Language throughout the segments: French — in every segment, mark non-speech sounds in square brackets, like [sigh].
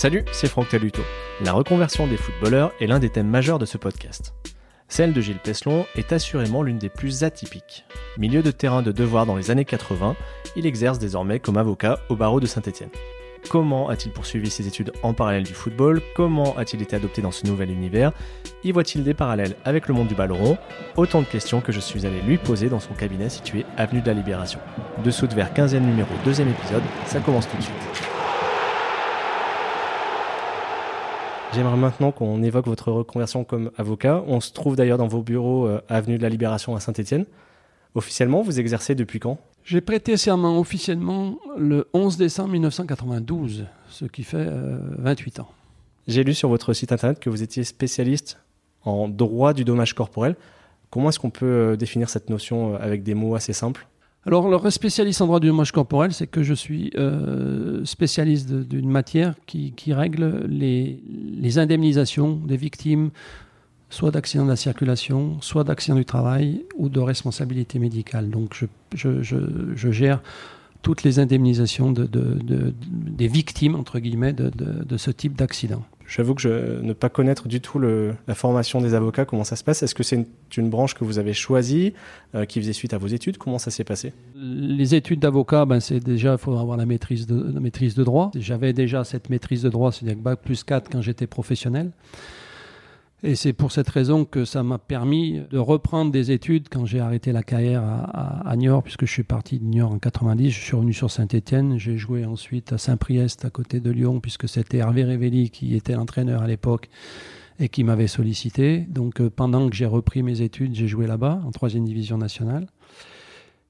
Salut, c'est Franck Taluto. La reconversion des footballeurs est l'un des thèmes majeurs de ce podcast. Celle de Gilles Peslon est assurément l'une des plus atypiques. Milieu de terrain de devoir dans les années 80, il exerce désormais comme avocat au barreau de Saint-Étienne. Comment a-t-il poursuivi ses études en parallèle du football? Comment a-t-il été adopté dans ce nouvel univers? Y voit-il des parallèles avec le monde du ballon? Rond Autant de questions que je suis allé lui poser dans son cabinet situé avenue de la Libération. De vers 15e numéro, deuxième épisode, ça commence tout de suite. J'aimerais maintenant qu'on évoque votre reconversion comme avocat. On se trouve d'ailleurs dans vos bureaux euh, avenue de la Libération à Saint-Étienne. Officiellement, vous exercez depuis quand? J'ai prêté serment officiellement le 11 décembre 1992, ce qui fait 28 ans. J'ai lu sur votre site internet que vous étiez spécialiste en droit du dommage corporel. Comment est-ce qu'on peut euh, définir cette notion euh, avec des mots assez simples? Alors, le spécialiste en droit du dommage corporel, c'est que je suis euh, spécialiste d'une matière qui, règle les, indemnisations des victimes, soit d'accidents de la circulation, soit d'accidents du travail ou de responsabilité médicale. Donc, je, gère toutes les indemnisations de, de, de, des victimes, entre guillemets, de, ce type d'accident. J'avoue que je ne pas connaître du tout la formation des avocats, comment ça se passe? Est-ce que c'est une, branche que vous avez choisie, euh, qui faisait suite à vos études? Comment ça s'est passé? Les études d'avocat, ben c'est déjà, il faut avoir la maîtrise de, maîtrise de droit. J'avais déjà cette maîtrise de droit, c'est-à-dire Bac plus 4 quand j'étais professionnel. Et c'est pour cette raison que ça m'a permis de reprendre des études quand j'ai arrêté la carrière à, Niort, puisque je suis parti de Niort en 90. Je suis revenu sur Saint-Etienne. J'ai joué ensuite à Saint-Priest, à côté de Lyon, puisque c'était Hervé Révelli qui était l'entraîneur à l'époque et qui m'avait sollicité. Donc euh, pendant que j'ai repris mes études, j'ai joué là-bas, en troisième division nationale.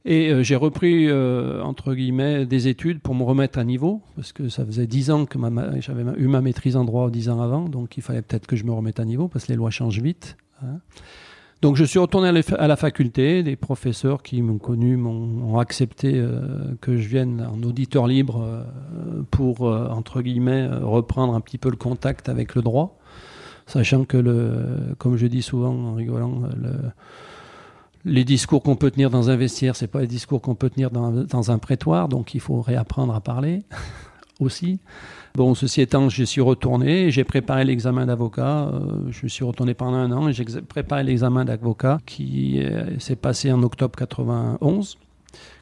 Et euh, j'ai repris, euh, entre guillemets, des études pour me remettre à niveau, parce que ça faisait dix ans que j'avais eu ma maîtrise en droit dix ans avant, donc il fallait peut-être que je me remette à niveau, parce que les lois changent vite. Hein. Donc je suis retourné à la faculté, des professeurs qui m'ont connu m'ont accepté euh, que je vienne en auditeur libre euh, pour, euh, entre guillemets, reprendre un petit peu le contact avec le droit, sachant que, le, comme je dis souvent en rigolant, le les discours qu'on peut tenir dans un vestiaire, c'est pas les discours qu'on peut tenir dans, dans, un prétoire, donc il faut réapprendre à parler [laughs] aussi. Bon, ceci étant, je suis retourné, j'ai préparé l'examen d'avocat. Euh, je suis retourné pendant un an et j'ai préparé l'examen d'avocat qui euh, s'est passé en octobre 91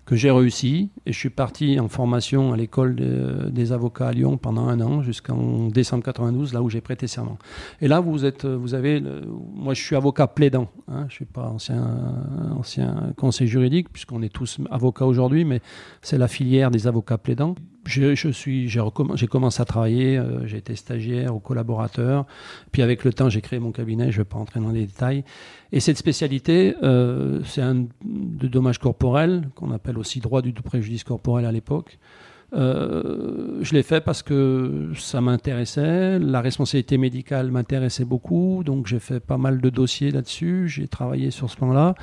que j'ai réussi. Et je suis parti en formation à l'école de, des avocats à Lyon pendant un an, jusqu'en décembre 92, là où j'ai prêté serment. Et là, vous êtes, vous avez, moi, je suis avocat plaidant. Hein, je suis pas ancien, ancien conseil juridique, puisqu'on est tous avocats aujourd'hui, mais c'est la filière des avocats plaidants. J'ai, commencé à travailler, euh, j'ai été stagiaire ou collaborateur. Puis avec le temps, j'ai créé mon cabinet. Je ne vais pas entrer dans les détails. Et cette spécialité, euh, c'est un de dommage corporel qu'on appelle aussi droit du préjudice corporel à l'époque. Euh, je l'ai fait parce que ça m'intéressait, la responsabilité médicale m'intéressait beaucoup, donc j'ai fait pas mal de dossiers là-dessus, j'ai travaillé sur ce plan-là.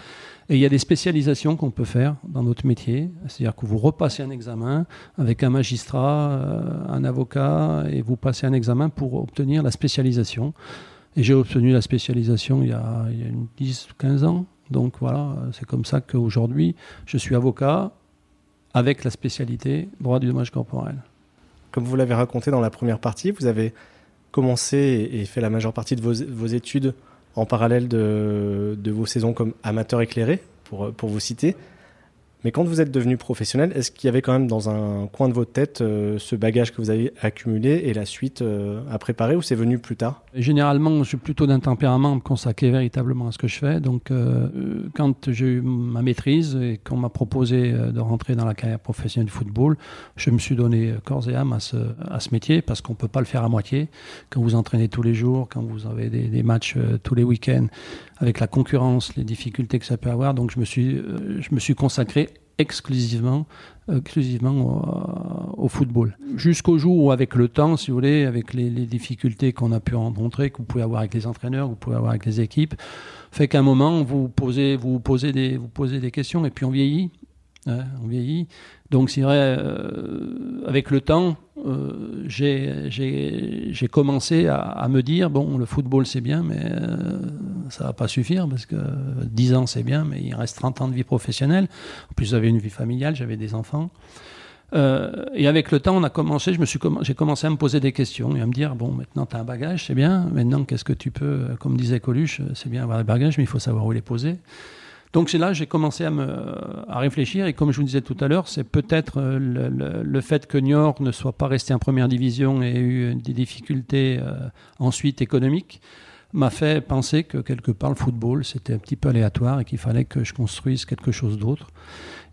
Et il y a des spécialisations qu'on peut faire dans notre métier, c'est-à-dire que vous repassez un examen avec un magistrat, euh, un avocat, et vous passez un examen pour obtenir la spécialisation. Et j'ai obtenu la spécialisation il y a, il y a 10-15 ans. Donc voilà, c'est comme ça qu'aujourd'hui, je suis avocat avec la spécialité droit du dommage corporel. Comme vous l'avez raconté dans la première partie, vous avez commencé et fait la majeure partie de vos études en parallèle de, vos saisons comme amateur éclairé, pour, pour vous citer. Mais quand vous êtes devenu professionnel, est-ce qu'il y avait quand même dans un coin de votre tête euh, ce bagage que vous avez accumulé et la suite euh, à préparer ou c'est venu plus tard? Généralement, je suis plutôt d'un tempérament consacré véritablement à ce que je fais. Donc, euh, quand j'ai eu ma maîtrise et qu'on m'a proposé de rentrer dans la carrière professionnelle du football, je me suis donné corps et âme à ce, à métier parce qu'on ne peut pas le faire à moitié. Quand vous entraînez tous les jours, quand vous avez des, matchs tous les week-ends, avec la concurrence, les difficultés que ça peut avoir. Donc, je me suis, euh, je me suis consacré exclusivement, exclusivement au, au football. Jusqu'au jour où, avec le temps, si vous voulez, avec les, difficultés qu'on a pu rencontrer, que vous pouvez avoir avec les entraîneurs, que vous pouvez avoir avec les équipes, fait qu'à un moment, vous posez, vous posez des, vous posez des questions et puis on vieillit. Hein, on vieillit. Donc c'est vrai, euh, avec le temps, euh, j'ai commencé à, me dire, bon, le football c'est bien, mais euh, ça va pas suffire parce que 10 ans c'est bien, mais il reste 30 ans de vie professionnelle. En plus, j'avais une vie familiale, j'avais des enfants. Euh, et avec le temps, on a commencé, je me suis j'ai commencé à me poser des questions et à me dire bon, maintenant tu as un bagage, c'est bien. Maintenant, qu'est-ce que tu peux, comme disait Coluche, c'est bien avoir des bagages, mais il faut savoir où les poser. Donc c'est là j'ai commencé à, me, à réfléchir et comme je vous disais tout à l'heure, c'est peut-être euh, le, le, fait que Niort ne soit pas resté en première division et ait eu des difficultés euh, ensuite économiques m'a fait penser que quelque part le football c'était un petit peu aléatoire et qu'il fallait que je construise quelque chose d'autre.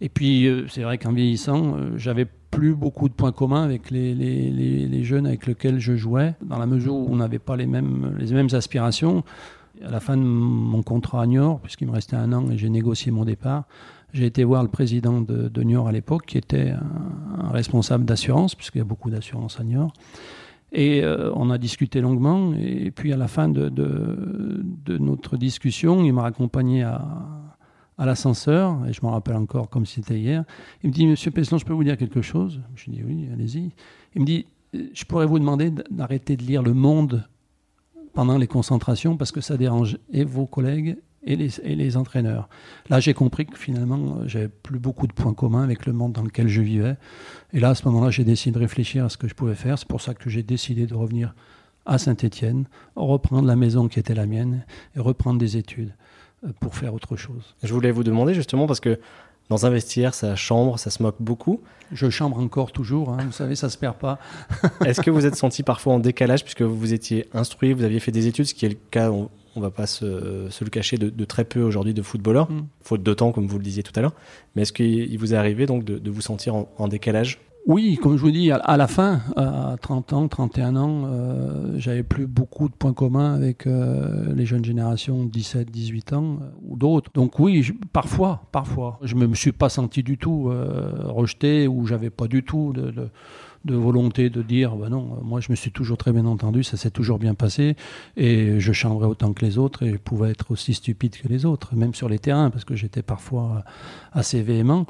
Et puis euh, c'est vrai qu'en vieillissant, j'avais plus beaucoup de points communs avec les, les, les, jeunes avec lesquels je jouais, dans la mesure où on n'avait pas les mêmes, les mêmes aspirations. À la fin de mon contrat à Niort, puisqu'il me restait un an et j'ai négocié mon départ, j'ai été voir le président de, de Niort à l'époque, qui était un, responsable d'assurance, puisqu'il y a beaucoup d'assurance à Niort. Et euh, on a discuté longuement. Et puis à la fin de, notre discussion, il m'a accompagné à, l'ascenseur, et je m'en rappelle encore comme si c'était hier. Il me dit, Monsieur Peslon, je peux vous dire quelque chose? Je lui dis, oui, allez-y. Il me dit, je pourrais vous demander d'arrêter de lire Le Monde pendant les concentrations parce que ça dérange et vos collègues et les, et les entraîneurs. Là, j'ai compris que finalement, j'avais plus beaucoup de points communs avec le monde dans lequel je vivais. Et là, à ce moment-là, j'ai décidé de réfléchir à ce que je pouvais faire. C'est pour ça que j'ai décidé de revenir à Saint-Étienne, reprendre la maison qui était la mienne et reprendre des études euh, pour faire autre chose. Je voulais vous demander justement parce que dans un vestiaire, ça chambre, ça se moque beaucoup. Je chambre encore toujours, hein, vous savez, ça se perd pas. Est-ce que vous êtes senti parfois en décalage puisque vous étiez instruit, vous aviez fait des études, ce qui est le cas, on, ne va pas se, le cacher, de, très peu aujourd'hui de footballeurs, mm. faute de temps, comme vous le disiez tout à l'heure. Mais est-ce qu'il vous est arrivé donc de, vous sentir en décalage? Oui, comme je vous dis, à, la fin, à 30 ans, 31 ans, euh, j'avais plus beaucoup de points communs avec euh, les jeunes générations, 17, 18 ans euh, ou d'autres. Donc oui, parfois, parfois, je me, me suis pas senti du tout rejeté ou j'avais pas du tout de de volonté de dire bah non, moi je me suis toujours très bien entendu, ça s'est toujours bien passé et je chambrais autant que les autres et je pouvais être aussi stupide que les autres, même sur les terrains parce que j'étais parfois assez véhément.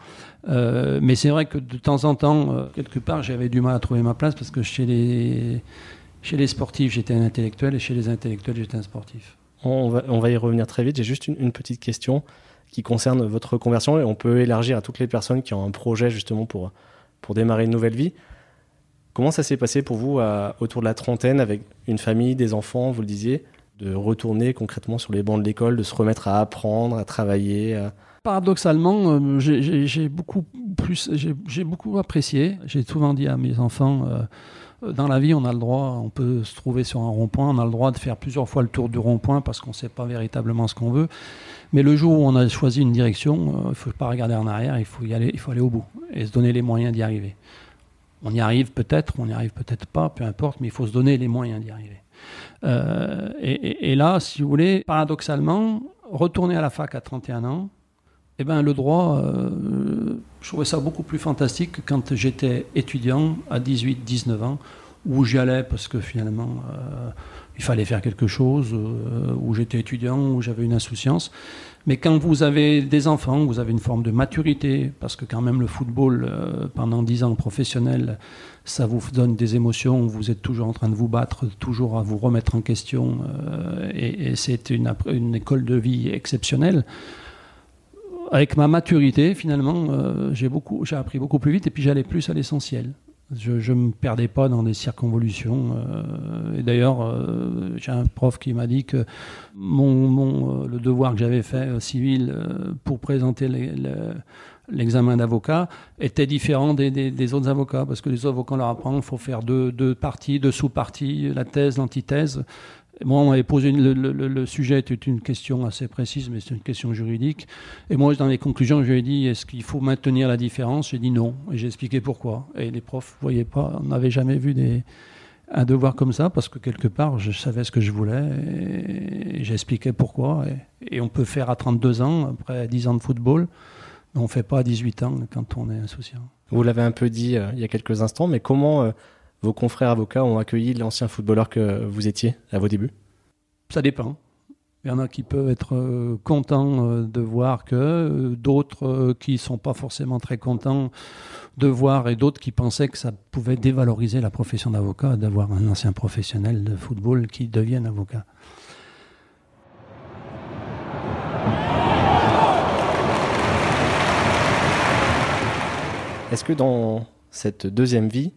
Euh, mais c'est vrai que de temps en temps, euh, quelque part, j'avais du mal à trouver ma place parce que chez les, chez les sportifs, j'étais un intellectuel et chez les intellectuels, j'étais un sportif. On va, on va y revenir très vite. J'ai juste une, une petite question qui concerne votre conversion et on peut élargir à toutes les personnes qui ont un projet justement pour, pour démarrer une nouvelle vie. Comment ça s'est passé pour vous autour de la trentaine avec une famille, des enfants, vous le disiez, de retourner concrètement sur les bancs de l'école, de se remettre à apprendre, à travailler Paradoxalement, euh, j'ai beaucoup plus, j'ai beaucoup apprécié. J'ai souvent dit à mes enfants. Euh, dans la vie, on a le droit, on peut se trouver sur un rond-point, on a le droit de faire plusieurs fois le tour du rond-point parce qu'on ne sait pas véritablement ce qu'on veut. Mais le jour où on a choisi une direction, euh, il ne faut pas regarder en arrière, il faut aller, il faut aller au bout et se donner les moyens d'y arriver. On y arrive peut-être, on n'y arrive peut-être pas, peu importe, mais il faut se donner les moyens d'y arriver. Euh, et, là, si vous voulez, paradoxalement, retourner à la fac à 31 ans, eh ben, le droit, euh, je trouvais ça beaucoup plus fantastique que quand j'étais étudiant à 18, 19 ans, où j'y allais parce que finalement, euh, il fallait faire quelque chose, où j'étais étudiant, où j'avais une insouciance. Mais quand vous avez des enfants, vous avez une forme de maturité, parce que quand même le football, euh, pendant dix ans professionnel, ça vous donne des émotions, vous êtes toujours en train de vous battre, toujours à vous remettre en question, euh, et, c'est une, école de vie exceptionnelle. Avec ma maturité, finalement, euh, j'ai appris beaucoup plus vite, et puis j'allais plus à l'essentiel. Je ne me perdais pas dans des circonvolutions. Euh, et d'ailleurs, euh, j'ai un prof qui m'a dit que mon, euh, le devoir que j'avais fait civil pour présenter l'examen d'avocat était différent des, autres avocats, parce que les avocats leur apprennent qu'il faut faire deux, deux parties, deux sous-parties, la thèse, l'antithèse. Moi, on m'avait posé le, sujet était une question assez précise, mais c'est une question juridique. Et moi, dans les conclusions, je lui ai dit est-ce qu'il faut maintenir la différence? J'ai dit non, et j'ai expliqué pourquoi. Et les profs, vous voyez pas, on n'avait jamais vu un devoir comme ça parce que quelque part, je savais ce que je voulais et, j'expliquais pourquoi. Et, on peut faire à 32 ans, après 10 ans de football, mais on fait pas à 18 ans quand on est insouciant. Vous l'avez un peu dit euh, il y a quelques instants, mais comment euh, vos confrères avocats ont accueilli l'ancien footballeur que vous étiez à vos débuts? Ça dépend. Il y en a qui peuvent être euh, contents euh, de voir que, euh, d'autres qui ne sont pas forcément très contents de voir, et d'autres qui pensaient que ça pouvait dévaloriser la profession d'avocat d'avoir un ancien professionnel de football qui devienne avocat. Est-ce que dans cette deuxième vie,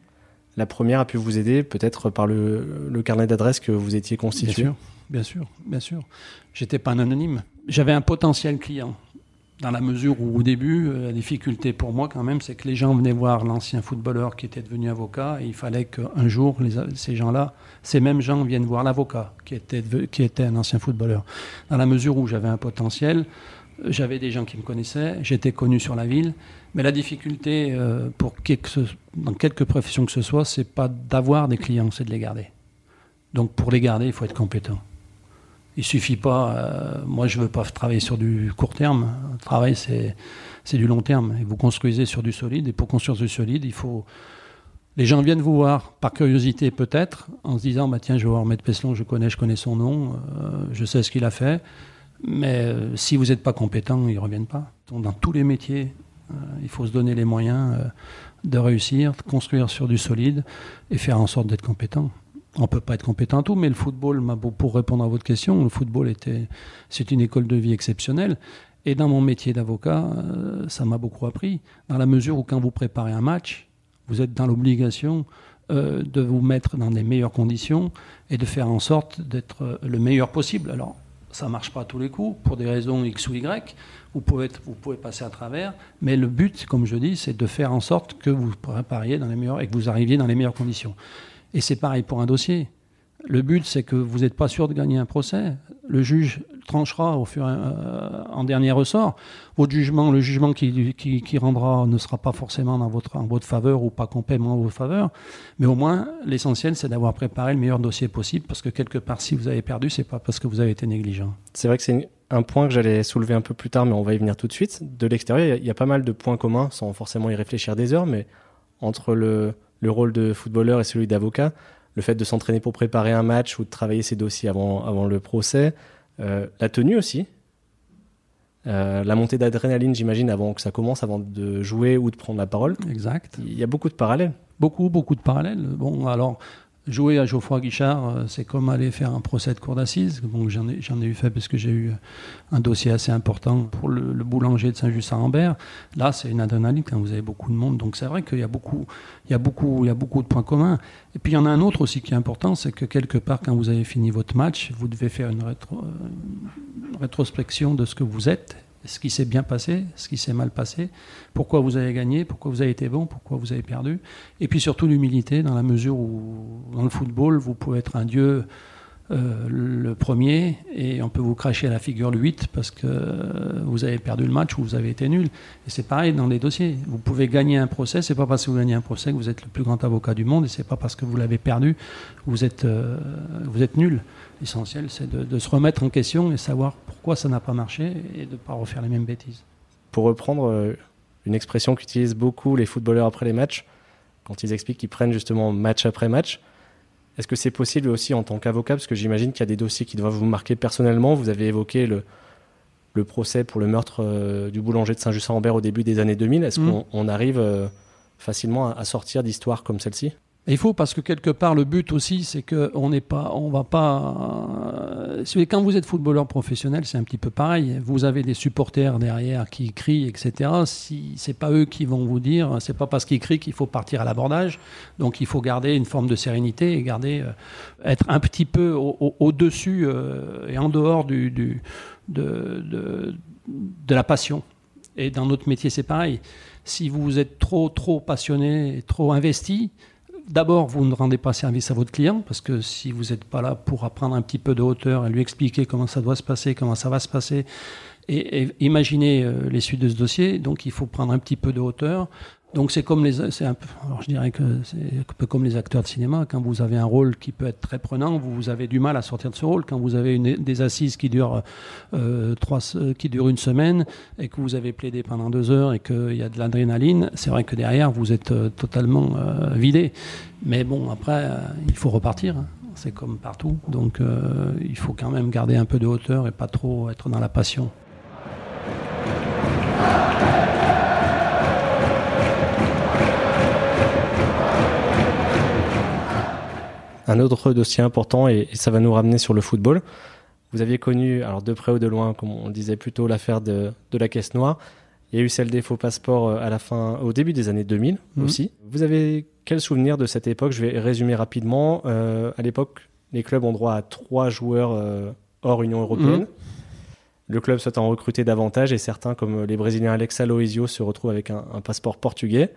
la première a pu vous aider peut-être par le, carnet d'adresses que vous étiez constitué? Bien sûr, bien sûr, bien sûr. J'étais pas un anonyme. J'avais un potentiel client. Dans la mesure où, au début, euh, la difficulté pour moi, quand même, c'est que les gens venaient voir l'ancien footballeur qui était devenu avocat et il fallait qu'un jour, ces gens-là, ces mêmes gens viennent voir l'avocat qui était, qui était un ancien footballeur. Dans la mesure où j'avais un potentiel, j'avais des gens qui me connaissaient, j'étais connu sur la ville, mais la difficulté euh, pour quelque, dans quelque profession que ce soit, c'est pas d'avoir des clients, c'est de les garder. Donc pour les garder, il faut être compétent. Il suffit pas. Euh, moi, je veux pas travailler sur du court terme. Le travail, c'est du long terme. Et vous construisez sur du solide. Et pour construire du solide, il faut. Les gens viennent vous voir par curiosité peut-être, en se disant bah tiens, je vais voir Maître Peslon, je connais, je connais son nom, euh, je sais ce qu'il a fait. Mais euh, si vous n'êtes pas compétent, ils ne reviennent pas. Dans tous les métiers, il faut se donner les moyens de réussir, de construire sur du solide et faire en sorte d'être compétent on peut pas être compétent à tout, mais le football, pour répondre à votre question, le football était, c'est une école de vie exceptionnelle. Et dans mon métier d'avocat, euh, ça m'a beaucoup appris, dans la mesure où quand vous préparez un match, vous êtes dans l'obligation euh, de vous mettre dans les meilleures conditions et de faire en sorte d'être euh, le meilleur possible. Alors, ça marche pas tous les coups, pour des raisons X ou Y, vous pouvez, être, vous pouvez passer à travers, mais le but, comme je dis, c'est de faire en sorte que vous prépariez dans les meilleures et que vous arriviez dans les meilleures conditions. Et c'est pareil pour un dossier. Le but, c'est que vous n'êtes pas sûr de gagner un procès. Le juge tranchera au fur euh, en dernier ressort. Votre jugement, le jugement qui, qui, rendra ne sera pas forcément dans votre, en votre faveur ou pas complètement en votre faveur. Mais au moins, l'essentiel, c'est d'avoir préparé le meilleur dossier possible parce que quelque part, si vous avez perdu, c'est pas parce que vous avez été négligent. C'est vrai que c'est un point que j'allais soulever un peu plus tard, mais on va y venir tout de suite. De l'extérieur, il y, a pas mal de points communs, sans forcément y réfléchir des heures, mais entre le, le rôle de footballeur et celui d'avocat, le fait de s'entraîner pour préparer un match ou de travailler ses dossiers avant, avant le procès, euh, la tenue aussi, euh, la montée d'adrénaline, j'imagine, avant que ça commence, avant de jouer ou de prendre la parole. Exact. Il y a beaucoup de parallèles. Beaucoup, beaucoup de parallèles. Bon, alors, Jouer à Geoffroy Guichard, euh, c'est comme aller faire un procès de cour d'assises. Bon, j'en ai, ai, eu fait parce que j'ai eu un dossier assez important pour le, boulanger de Saint-Just-Saint-Lambert. Là, c'est une adrénaline quand vous avez beaucoup de monde. Donc c'est vrai qu'il y a beaucoup, y y a beaucoup de points communs. Et puis il y en a un autre aussi qui est important, c'est que quelque part, quand vous avez fini votre match, vous devez faire une, euh, une rétrospection de ce que vous êtes ce qui s'est bien passé, ce qui s'est mal passé, pourquoi vous avez gagné, pourquoi vous avez été bon, pourquoi vous avez perdu. Et puis surtout l'humilité, dans la mesure où dans le football, vous pouvez être un dieu euh, le premier et on peut vous cracher à la figure le 8 parce que vous avez perdu le match ou vous avez été nul. Et c'est pareil dans les dossiers. Vous pouvez gagner un procès, c'est pas parce que vous gagnez un procès que vous êtes le plus grand avocat du monde et c'est pas parce que vous l'avez perdu que vous êtes, euh, vous êtes nul. L'essentiel, c'est de, se remettre en question et savoir pourquoi ça n'a pas marché et de ne pas refaire les mêmes bêtises. Pour reprendre euh, une expression qu'utilisent beaucoup les footballeurs après les matchs, quand ils expliquent qu'ils prennent justement match après match, est-ce que c'est possible aussi en tant qu'avocat Parce que j'imagine qu'il y a des dossiers qui doivent vous marquer personnellement. Vous avez évoqué le, le procès pour le meurtre euh, du boulanger de Saint-Just-Saint-Lambert au début des années 2000. Est-ce mmh. qu'on arrive euh, facilement à sortir d'histoires comme celle-ci? Il faut parce que quelque part le but aussi c'est que on n'est pas, on va pas. Euh, quand vous êtes footballeur professionnel, c'est un petit peu pareil. Vous avez des supporters derrière qui crient, etc. Si c'est pas eux qui vont vous dire, c'est pas parce qu'ils crient qu'il faut partir à l'abordage. Donc il faut garder une forme de sérénité et garder, euh, être un petit peu au-dessus euh, et en dehors de, de la passion. Et dans notre métier, c'est pareil. Si vous êtes trop trop passionné, trop investi d'abord, vous ne rendez pas service à votre client, parce que si vous n'êtes pas là pour apprendre un petit peu de hauteur et lui expliquer comment ça doit se passer, comment ça va se passer, et, imaginer euh, les suites de ce dossier, donc il faut prendre un petit peu de hauteur. Donc c'est comme les, c'est un peu, alors je dirais que c'est un peu comme les acteurs de cinéma. Quand vous avez un rôle qui peut être très prenant, vous avez du mal à sortir de ce rôle. Quand vous avez une, des assises qui durent euh, trois, qui durent une semaine et que vous avez plaidé pendant deux heures et qu'il y a de l'adrénaline, c'est vrai que derrière vous êtes euh, totalement euh, vidé. Mais bon, après, il faut repartir. Hein. C'est comme partout. Donc il faut quand même garder un peu de hauteur et pas trop être dans la passion. Un autre dossier important, et, ça va nous ramener sur le football. Vous aviez connu, alors de près ou de loin, comme on disait plutôt, l'affaire de, la caisse noire. Il y a eu celle des faux passeports à la fin, au début des années 2000 Mhm. aussi. Vous avez quel souvenir de cette époque? Je vais résumer rapidement. Euh, à l'époque, les clubs ont droit à trois joueurs euh, hors Union européenne. Mhm. Le club souhaite en recruter davantage et certains, comme les Brésiliens Alex Aloisio, se retrouvent avec un, un passeport portugais.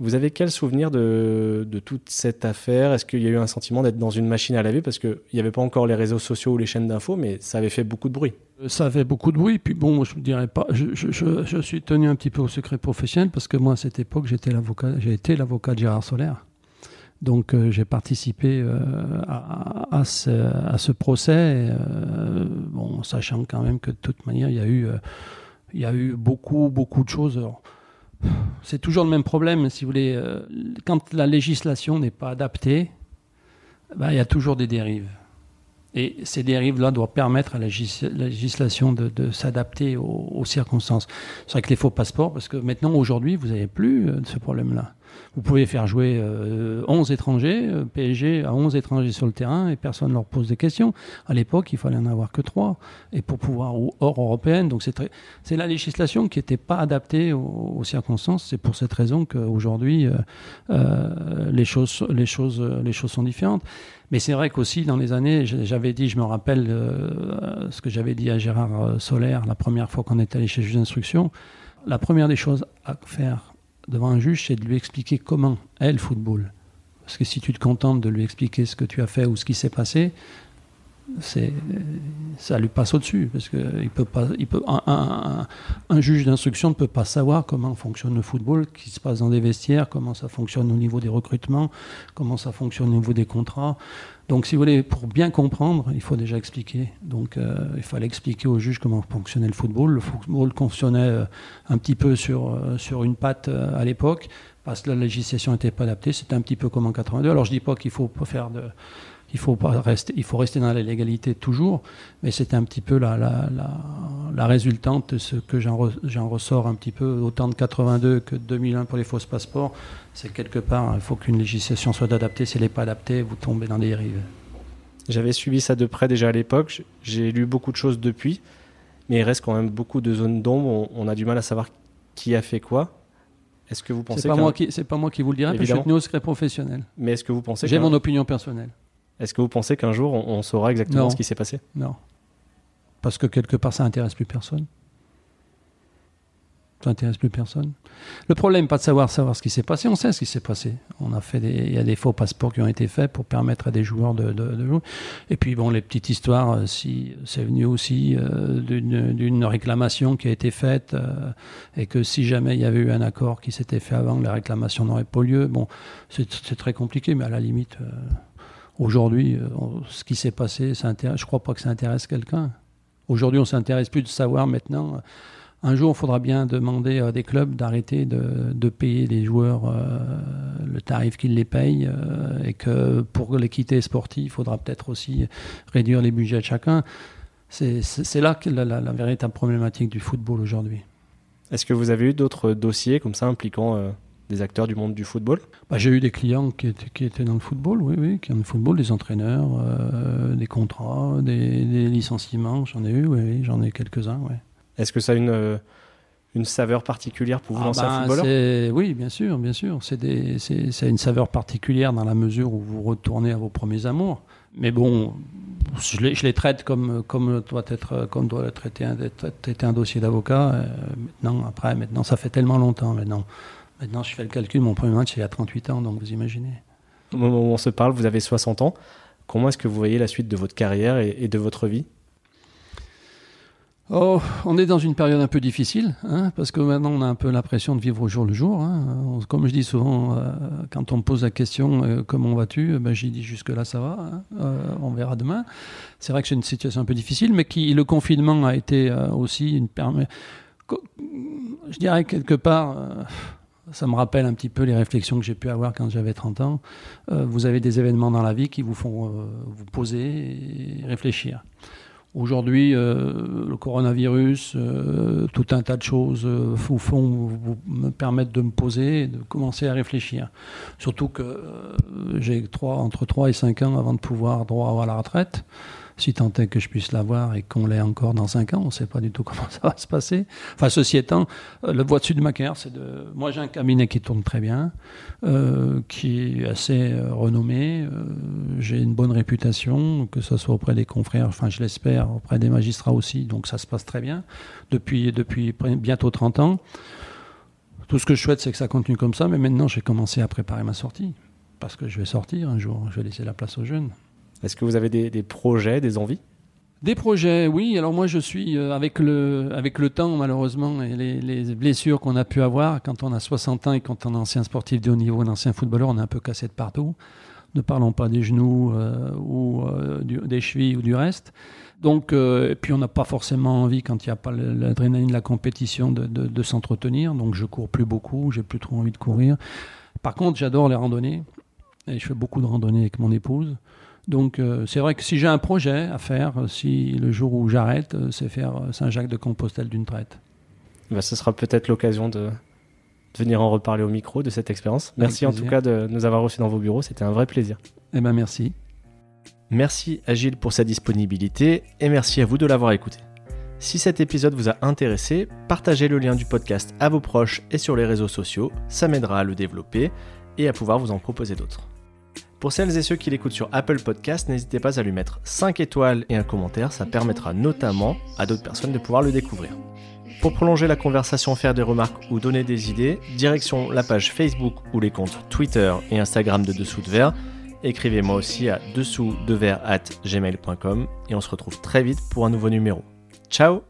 Vous avez quel souvenir de, toute cette affaire? Est-ce qu'il y a eu un sentiment d'être dans une machine à laver? Parce qu'il n'y avait pas encore les réseaux sociaux ou les chaînes d'infos, mais ça avait fait beaucoup de bruit. Ça avait beaucoup de bruit. Puis bon, je ne dirais pas. Je, suis tenu un petit peu au secret professionnel parce que moi, à cette époque, j'étais l'avocat. J'ai été l'avocat de Gérard Solaire. Donc, euh, j'ai participé euh, à, ce, procès, euh, bon, sachant quand même que de toute manière, il y a eu, euh, beaucoup, beaucoup de choses. C'est toujours le même problème, si vous voulez. euh, quand la législation n'est pas adaptée, ben, il y a toujours des dérives. Et ces dérives-là doivent permettre à la légis- la législation de, de s'adapter aux, aux circonstances. C'est vrai que les faux passeports, parce que maintenant, aujourd'hui, vous n'avez plus euh, ce problème-là. Vous pouvez faire jouer euh, 11 étrangers, PSG a 11 étrangers sur le terrain et personne ne leur pose des questions. À l'époque, il fallait en avoir que 3. Et pour pouvoir, ou hors européenne, donc c'est la législation qui n'était pas adaptée aux, circonstances. C'est pour cette raison qu'aujourd'hui, euh, euh, les, choses, sont différentes. Mais c'est vrai qu'aussi, dans les années, j'avais dit, je me rappelle euh, ce que j'avais dit à Gérard euh, Solaire la première fois qu'on est allé chez le juge d'instruction. La première des choses à faire devant un juge, c'est de lui expliquer comment est le football. Parce que si tu te contentes de lui expliquer ce que tu as fait ou ce qui s'est passé, ça lui passe au-dessus parce que il peut pas un, juge d'instruction ne peut pas savoir comment fonctionne le football qui se passe dans des vestiaires comment ça fonctionne au niveau des recrutements comment ça fonctionne au niveau des contrats. Donc si vous voulez pour bien comprendre il faut déjà expliquer. Donc euh, il fallait expliquer au juge comment fonctionnait le football. Le football fonctionnait euh, un petit peu sur euh, sur une patte à l'époque parce que la législation n'était pas adaptée. C'était un petit peu comme en 82 alors je dis pas qu'il faut faire de il faut pas rester, il faut rester dans la légalité toujours, mais c'était un petit peu la, la, la, la résultante de ce que j'en re- j'en ressors un petit peu, autant de 82 que de 2001 pour les fausses passeports. C'est quelque part, il faut qu'une législation soit adaptée. Si elle n'est pas adaptée, vous tombez dans des dérives. J'avais suivi ça de près déjà à l'époque. J'ai lu beaucoup de choses depuis, mais il reste quand même beaucoup de zones d'ombre. On, on a du mal à savoir qui a fait quoi. Est-ce que vous pensez C'est pas qu'un- moi qui, c'est pas moi qui vous le dirai, parce que je suis tenu au secret professionnel. Mais est-ce que vous pensez J'ai mon opinion personnelle. Est-ce que vous pensez qu'un jour on, on saura exactement Non. ce qui s'est passé? Non. Parce que quelque part, ça intéresse plus personne. Ça intéresse plus personne. Le problème, pas de savoir savoir ce qui s'est passé. On sait ce qui s'est passé. On a fait des, il y a des faux passeports qui ont été faits pour permettre à des joueurs de, de- de jouer. Et puis bon, les petites histoires, euh, si c'est venu aussi euh, d'une réclamation qui a été faite euh, et que si jamais il y avait eu un accord qui s'était fait avant, la réclamation n'aurait pas lieu. Bon, c'est c'est très compliqué, mais à la limite. euh, Aujourd'hui, euh, ce qui s'est passé, je crois pas que ça intéresse quelqu'un. Aujourd'hui, on s'intéresse plus de savoir maintenant. Un jour, il faudra bien demander à des clubs d'arrêter de, payer les joueurs euh, le tarif qu'ils les payent euh, et que pour l'équité sportive, il faudra peut-être aussi réduire les budgets de chacun. C'est là que la, la- la véritable problématique du football aujourd'hui. Est-ce que vous avez eu d'autres dossiers comme ça impliquant des acteurs du monde du football Bah, J'ai eu des clients qui étaient, qui étaient dans le football, oui, oui, qui ont le football, des entraîneurs, euh, des contrats, des, des licenciements, j'en ai eu, oui, oui, j'en ai quelques-uns, oui. Est-ce que ça a une, euh, une saveur particulière pour vous Ah lancer ben, un footballeur c'est- Oui, bien sûr, bien sûr. C'est des- c'est c'est une saveur particulière dans la mesure où vous retournez à vos premiers amours. Mais bon, je les, je les traite comme, comme doit être comme doit traiter un, traiter un dossier d'avocat. Euh, maintenant, après, maintenant, ça fait tellement longtemps maintenant. Maintenant, je fais le calcul, mon premier match, c'est il y a 38 ans, donc vous imaginez. Au moment où on se parle, vous avez 60 ans. Comment est-ce que vous voyez la suite de votre carrière et, et de votre vie? Oh, on est dans une période un peu difficile, hein, parce que maintenant on a un peu l'impression de vivre au jour le jour. hein. Comme je dis souvent, euh, quand on me pose la question euh, comment vas-tu, ben, j'ai dit jusque là ça va, hein, euh, on verra demain. C'est vrai que c'est une situation un peu difficile, mais qui le confinement a été aussi une Je dirais quelque part. Ça me rappelle un petit peu les réflexions que j'ai pu avoir quand j'avais 30 ans. Euh, vous avez des événements dans la vie qui vous font euh, vous poser et réfléchir. Aujourd'hui, euh, le coronavirus, tout un tas de choses vous font vous- me permettre de me poser et de commencer à réfléchir. Surtout que j'ai entre 3 et 5 ans avant de pouvoir droit à la retraite. Si tant est que je puisse l'avoir et qu'on l'ait encore dans 5 ans. On ne sait pas du tout [laughs] comment ça va se passer. Enfin, ceci étant, euh, le dessus de Macaire, c'est de. Moi, j'ai un cabinet qui tourne très bien, euh, qui est assez euh, renommé. j'ai une bonne réputation, que ce soit auprès des confrères, enfin, je l'espère, auprès des magistrats aussi. Donc, ça se passe très bien depuis, depuis bientôt 30 ans. Tout ce que je souhaite, c'est que ça continue comme ça. Mais maintenant, j'ai commencé à préparer ma sortie. Parce que je vais sortir un jour. Je vais laisser la place aux jeunes. Est-ce que vous avez des, projets, des envies? Des projets, oui. Alors moi, je suis euh, avec le avec le temps, malheureusement, et les, blessures qu'on a pu avoir quand on a 60 ans et quand on est ancien sportif de haut niveau, un ancien footballeur, on est un peu cassé de partout. Ne parlons pas des genoux euh, ou euh, des chevilles ou du reste. Donc, et puis on n'a pas forcément envie, quand il n'y a pas l'adrénaline de la compétition, de, s'entretenir. Donc je cours plus beaucoup, j'ai plus trop envie de courir. Par contre, j'adore les randonnées. Et je fais beaucoup de randonnées avec mon épouse. Donc euh, c'est vrai que si j'ai un projet à faire, euh, si le jour où j'arrête, euh, c'est faire Saint-Jacques-de-Compostelle d'une traite. Bah, ce sera peut-être l'occasion de, venir en reparler au micro de cette expérience. Merci en tout cas de nous avoir reçus dans vos bureaux, c'était un vrai plaisir. Eh ben merci. Merci à Gilles pour sa disponibilité et merci à vous de l'avoir écouté. Si cet épisode vous a intéressé, partagez le lien du podcast à vos proches et sur les réseaux sociaux, ça m'aidera à le développer et à pouvoir vous en proposer d'autres. Pour celles et ceux qui l'écoutent sur Apple Podcast, n'hésitez pas à lui mettre 5 étoiles et un commentaire, ça permettra notamment à d'autres personnes de pouvoir le découvrir. Pour prolonger la conversation, faire des remarques ou donner des idées, direction la page Facebook ou les comptes Twitter et Instagram de Dessous de Verre. Écrivez-moi aussi à dessous de at gmail.com et on se retrouve très vite pour un nouveau numéro. Ciao